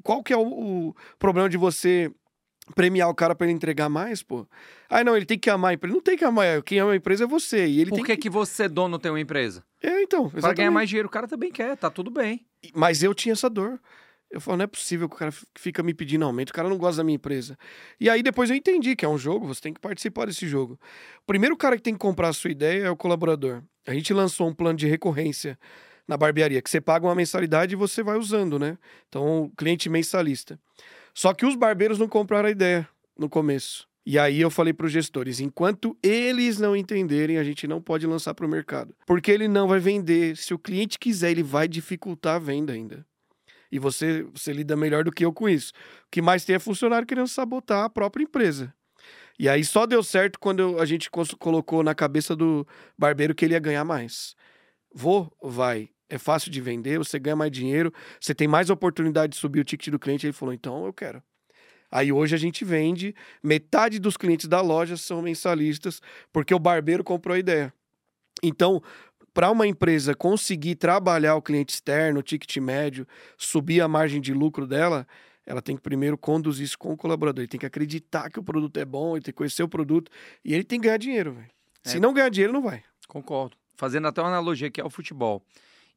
qual que é o, o problema de você premiar o cara para ele entregar mais, pô. Ah, não, ele tem que amar a empresa. Não tem que amar, quem ama a empresa é você. E ele
Por que,
que...
que você, dono, tem uma empresa?
É, então. Exatamente.
Pra ganhar mais dinheiro, o cara também quer, tá tudo bem.
Mas eu tinha essa dor. Eu falo, não é possível que o cara fica me pedindo aumento, o cara não gosta da minha empresa. E aí depois eu entendi que é um jogo, você tem que participar desse jogo. O primeiro cara que tem que comprar a sua ideia é o colaborador. A gente lançou um plano de recorrência na barbearia, que você paga uma mensalidade e você vai usando, né? Então, cliente mensalista. Só que os barbeiros não compraram a ideia no começo. E aí eu falei para os gestores, enquanto eles não entenderem, a gente não pode lançar para o mercado, porque ele não vai vender. Se o cliente quiser, ele vai dificultar a venda ainda. E você, você lida melhor do que eu com isso. O que mais tem é funcionário querendo sabotar a própria empresa. E aí só deu certo quando a gente colocou na cabeça do barbeiro que ele ia ganhar mais. Vou, vai. É fácil de vender, você ganha mais dinheiro, você tem mais oportunidade de subir o ticket do cliente. Ele falou, então eu quero. Aí hoje a gente vende, metade dos clientes da loja são mensalistas, porque o barbeiro comprou a ideia. Então, para uma empresa conseguir trabalhar o cliente externo, o ticket médio, subir a margem de lucro dela, ela tem que primeiro conduzir isso com o colaborador. Ele tem que acreditar que o produto é bom, ele tem que conhecer o produto e ele tem que ganhar dinheiro. É. Se não ganhar dinheiro, não vai.
Concordo. Fazendo até uma analogia que é o futebol.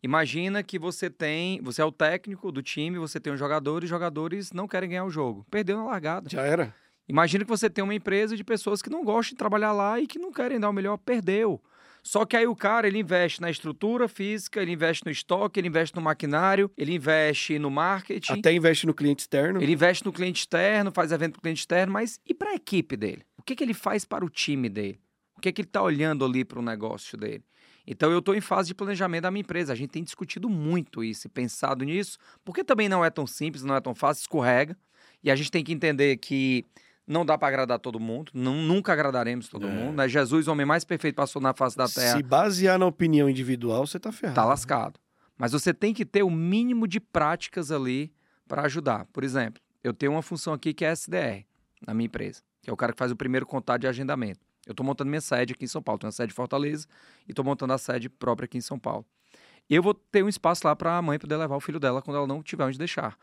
Imagina que você tem, você é o técnico do time, você tem um jogador e os jogadores não querem ganhar o jogo. Perdeu na largada.
Já era.
Imagina que você tem uma empresa de pessoas que não gostam de trabalhar lá e que não querem dar o melhor, perdeu. Só que aí o cara, ele investe na estrutura física, ele investe no estoque, ele investe no maquinário, ele investe no marketing.
Até investe no cliente externo.
Ele investe no cliente externo, faz evento para o cliente externo, mas e para a equipe dele? O que, que ele faz para o time dele? O que, que ele está olhando ali para o negócio dele? Então eu estou em fase de planejamento da minha empresa. A gente tem discutido muito isso e pensado nisso, porque também não é tão simples, não é tão fácil, escorrega. E a gente tem que entender que não dá para agradar todo mundo, não, nunca agradaremos todo é. mundo. Né? Jesus, o homem mais perfeito, passou na face da terra.
Se basear na opinião individual, você tá ferrado.
Tá lascado. Mas você tem que ter o mínimo de práticas ali para ajudar. Por exemplo, eu tenho uma função aqui que é SDR na minha empresa, que é o cara que faz o primeiro contato de agendamento. Eu estou montando minha sede aqui em São Paulo. Tenho uma sede em Fortaleza e estou montando a sede própria aqui em São Paulo. Eu vou ter um espaço lá para a mãe poder levar o filho dela quando ela não tiver onde deixar.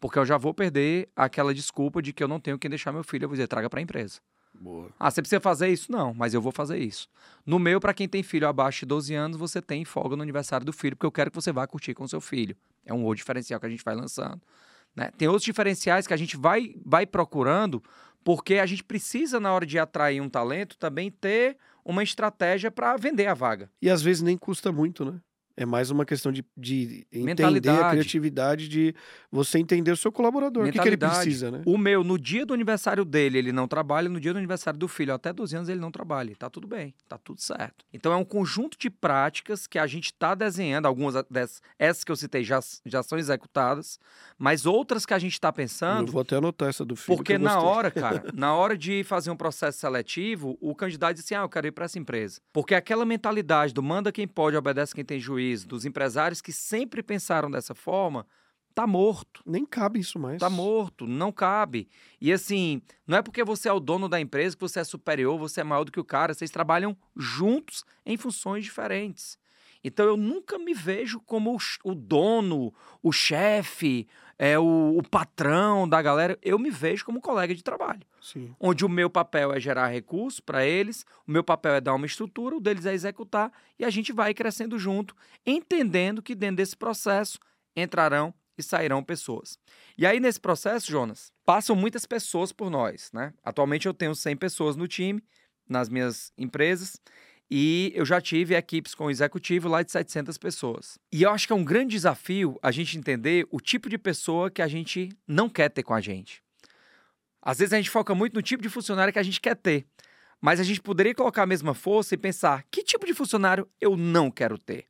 Porque eu já vou perder aquela desculpa de que eu não tenho quem deixar meu filho. Eu vou dizer, traga para a empresa.
Boa.
Ah, você precisa fazer isso? Não, mas eu vou fazer isso. No meu, para quem tem filho abaixo de 12 anos, você tem folga no aniversário do filho, porque eu quero que você vá curtir com seu filho. É um outro diferencial que a gente vai lançando. Né? Tem outros diferenciais que a gente vai, vai procurando porque a gente precisa, na hora de atrair um talento, também ter uma estratégia para vender a vaga.
E às vezes nem custa muito, né? É mais uma questão de, de entender a criatividade de você entender o seu colaborador. O que, que, ele precisa, né?
O meu, no dia do aniversário dele, ele não trabalha, no dia do aniversário do filho, até 12 anos, ele não trabalha. Tá tudo bem, tá tudo certo. Então é um conjunto de práticas que a gente está desenhando, algumas dessas essas que eu citei já, já são executadas, mas outras que a gente está pensando.
Eu vou até anotar essa do filho.
Porque na hora, [LAUGHS] cara, na hora de fazer um processo seletivo, o candidato diz assim: ah, eu quero ir para essa empresa. Porque aquela mentalidade do manda quem pode, obedece quem tem juízo dos empresários que sempre pensaram dessa forma, tá morto.
Nem cabe isso mais.
Tá morto, não cabe. E assim, não é porque você é o dono da empresa que você é superior, você é maior do que o cara, vocês trabalham juntos em funções diferentes. Então eu nunca me vejo como o, dono, o chefe, é o, o, patrão da galera. Eu me vejo como colega de trabalho.
Sim.
Onde o meu papel é gerar recursos para eles, o meu papel é dar uma estrutura, o deles é executar, e a gente vai crescendo junto, entendendo que dentro desse processo entrarão e sairão pessoas. E aí, nesse processo, Jonas, passam muitas pessoas por nós, né? Atualmente eu tenho 100 pessoas no time, nas minhas empresas, e eu já tive equipes com executivo lá de 700 pessoas. E eu acho que é um grande desafio a gente entender o tipo de pessoa que a gente não quer ter com a gente. Às vezes a gente foca muito no tipo de funcionário que a gente quer ter, mas a gente poderia colocar a mesma força e pensar: que tipo de funcionário eu não quero ter?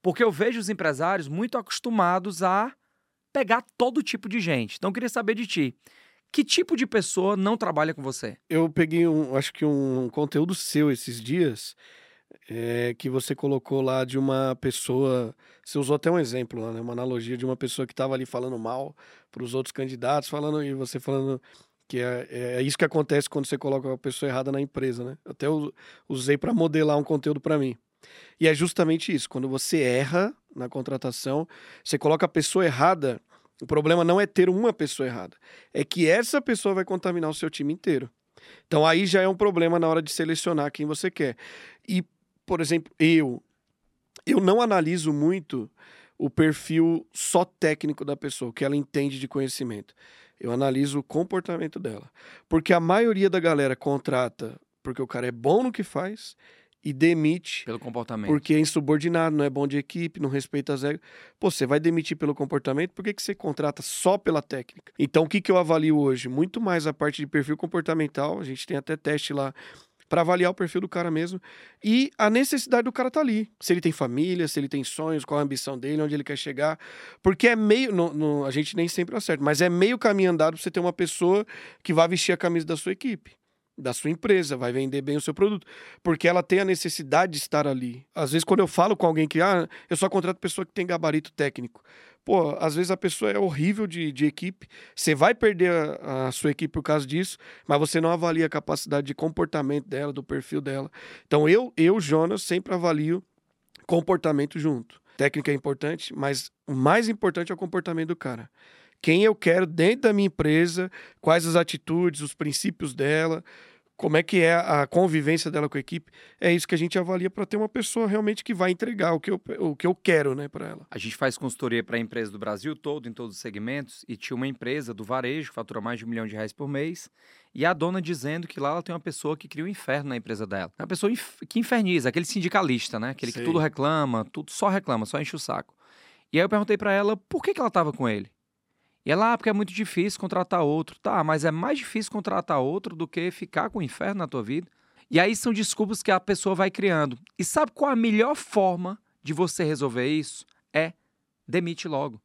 Porque eu vejo os empresários muito acostumados a pegar todo tipo de gente. Então eu queria saber de ti. Que tipo de pessoa não trabalha com você?
Eu peguei um, acho que um conteúdo seu esses dias é, que você colocou lá de uma pessoa. Você usou até um exemplo né? Uma analogia de uma pessoa que estava ali falando mal para os outros candidatos, falando e você falando que é, é, isso que acontece quando você coloca a pessoa errada na empresa, né? Até usei para modelar um conteúdo para mim. E é justamente isso. Quando você erra na contratação, você coloca a pessoa errada o problema não é ter uma pessoa errada, é que essa pessoa vai contaminar o seu time inteiro. Então aí já é um problema na hora de selecionar quem você quer. E, por exemplo, eu eu não analiso muito o perfil só técnico da pessoa, o que ela entende de conhecimento. Eu analiso o comportamento dela. Porque a maioria da galera contrata porque o cara é bom no que faz e demite.
Pelo comportamento.
Porque é insubordinado, não é bom de equipe, não respeita as regras. Pô, você vai demitir pelo comportamento, por que, que você contrata só pela técnica? Então, o que, que eu avalio hoje? Muito mais a parte de perfil comportamental, a gente tem até teste lá para avaliar o perfil do cara mesmo e a necessidade do cara tá ali. Se ele tem família, se ele tem sonhos, qual a ambição dele, onde ele quer chegar. Porque é meio. No, no, a gente nem sempre acerta, mas é meio caminho andado pra você ter uma pessoa que vai vestir a camisa da sua equipe da sua empresa, vai vender bem o seu produto, porque ela tem a necessidade de estar ali. Às vezes, quando eu falo com alguém que, ah, eu só contrato pessoa que tem gabarito técnico. Pô, às vezes a pessoa é horrível de, de equipe, você vai perder a, a, sua equipe por causa disso, mas você não avalia a capacidade de comportamento dela, do perfil dela. Então, eu, eu Jonas, sempre avalio comportamento junto. Técnica é importante, mas o mais importante é o comportamento do cara quem eu quero dentro da minha empresa, quais as atitudes, os princípios dela, como é que é a convivência dela com a equipe. É isso que a gente avalia para ter uma pessoa realmente que vai entregar o que eu, o que eu quero né, para ela.
A gente faz consultoria para empresas do Brasil todo, em todos os segmentos, e tinha uma empresa do varejo que fatura mais de um milhão de reais por mês, e a dona dizendo que lá ela tem uma pessoa que cria um inferno na empresa dela. É uma pessoa que inferniza, aquele sindicalista, né? Aquele Sim. que tudo reclama, tudo só reclama, só enche o saco. E aí eu perguntei para ela por que, que ela estava com ele. E ela, ah, porque é muito difícil contratar outro. Tá, mas é mais difícil contratar outro do que ficar com o inferno na tua vida. E aí são desculpas que a pessoa vai criando. E sabe qual a melhor forma de você resolver isso? É demite logo.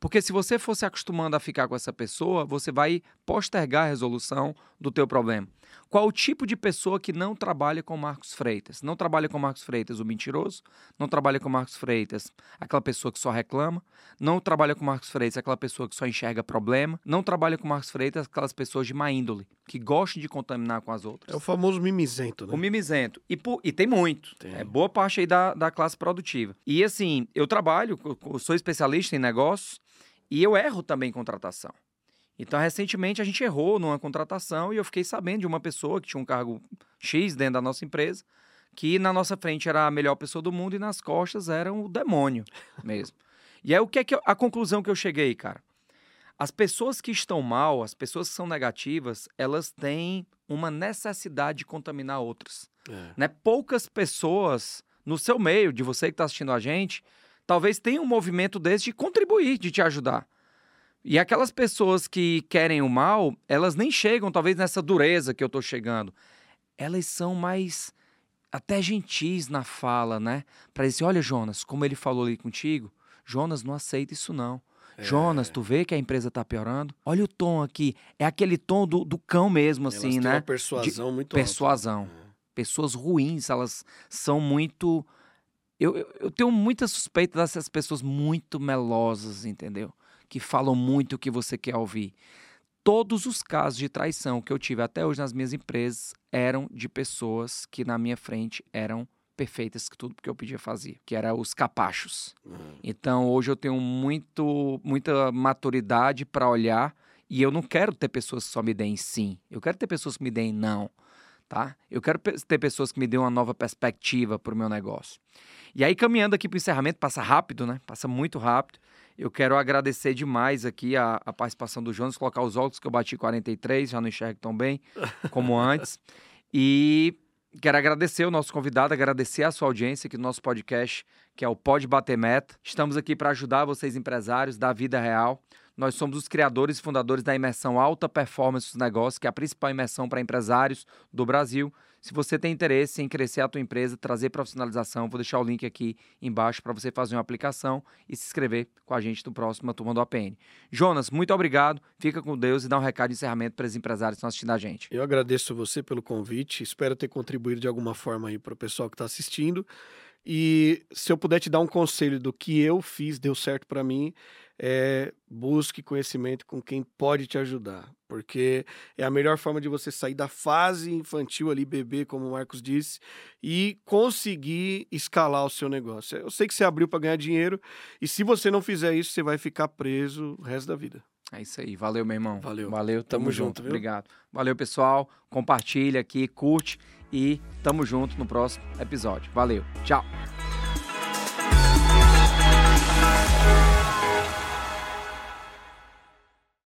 Porque se você for se acostumando a ficar com essa pessoa, você vai postergar a resolução do teu problema. Qual o tipo de pessoa que não trabalha com Marcos Freitas? Não trabalha com Marcos Freitas o mentiroso, não trabalha com Marcos Freitas aquela pessoa que só reclama, não trabalha com Marcos Freitas aquela pessoa que só enxerga problema, não trabalha com Marcos Freitas aquelas pessoas de má índole, que gostam de contaminar com as outras.
É o famoso mimizento, né?
O mimizento. E, e tem muito. Tem. É boa parte aí da, da classe produtiva. E assim, eu trabalho, eu sou especialista em negócios e eu erro também em contratação. Então, recentemente, a gente errou numa contratação e eu fiquei sabendo de uma pessoa que tinha um cargo X dentro da nossa empresa, que na nossa frente era a melhor pessoa do mundo e nas costas era o demônio [LAUGHS] mesmo. e aí, o que é que eu, a conclusão que eu cheguei, cara? As pessoas que estão mal, as pessoas que são negativas, elas têm uma necessidade de contaminar outras. É. Né? Poucas pessoas no seu meio, de você que está assistindo a gente, talvez tenham um movimento desse de contribuir, de te ajudar. E aquelas pessoas que querem o mal, elas nem chegam, talvez, nessa dureza que eu tô chegando. Elas são mais até gentis na fala, né? Para dizer, olha, Jonas, como ele falou ali contigo, Jonas não aceita isso não. É. Jonas, tu vê que a empresa tá piorando? Olha o tom aqui. É aquele tom do, do cão mesmo, assim, elas têm né? Uma
persuasão De, muito
Persuasão. Alta. É. Pessoas ruins, elas são muito. Eu, eu, eu tenho muita suspeita dessas pessoas muito melosas, entendeu? Que falam muito o que você quer ouvir. Todos os casos de traição que eu tive até hoje nas minhas empresas eram de pessoas que na minha frente eram perfeitas que tudo que eu pedia fazia, que eram os capachos. Uhum. Então hoje eu tenho muito, muita maturidade para olhar e eu não quero ter pessoas que só me deem sim. Eu quero ter pessoas que me deem não, tá? Eu quero ter pessoas que me deem uma nova perspectiva para o meu negócio. E aí caminhando aqui para o encerramento, passa rápido, né? Passa muito rápido. Eu quero agradecer demais aqui a, a, participação do Jonas, colocar os óculos que eu bati 43, já não enxergo tão bem como [LAUGHS] antes. E quero agradecer o nosso convidado, agradecer a sua audiência aqui no nosso podcast, que é o Pode Bater Meta. Estamos aqui para ajudar vocês, empresários da vida real. Nós somos os criadores e fundadores da imersão Alta Performance dos Negócios, que é a principal imersão para empresários do Brasil. Se você tem interesse em crescer a tua empresa, trazer profissionalização, vou deixar o link aqui embaixo para você fazer uma aplicação e se inscrever com a gente no próximo Turma do APN. Jonas, muito obrigado. Fica com Deus e dá um recado de encerramento para os empresários que estão assistindo a gente.
Eu agradeço você pelo convite. Espero ter contribuído de alguma forma aí para o pessoal que está assistindo. E se eu puder te dar um conselho do que eu fiz, deu certo para mim, é, busque conhecimento com quem pode te ajudar, porque é a melhor forma de você sair da fase infantil ali, bebê, como o Marcos disse, e conseguir escalar o seu negócio. Eu sei que você abriu para ganhar dinheiro, e se você não fizer isso, você vai ficar preso o resto da vida.
É isso aí. Valeu, meu irmão.
Valeu.
Valeu, tamo, tamo junto. junto Obrigado. Valeu, pessoal. Compartilha aqui, curte e tamo junto no próximo episódio. Valeu. Tchau.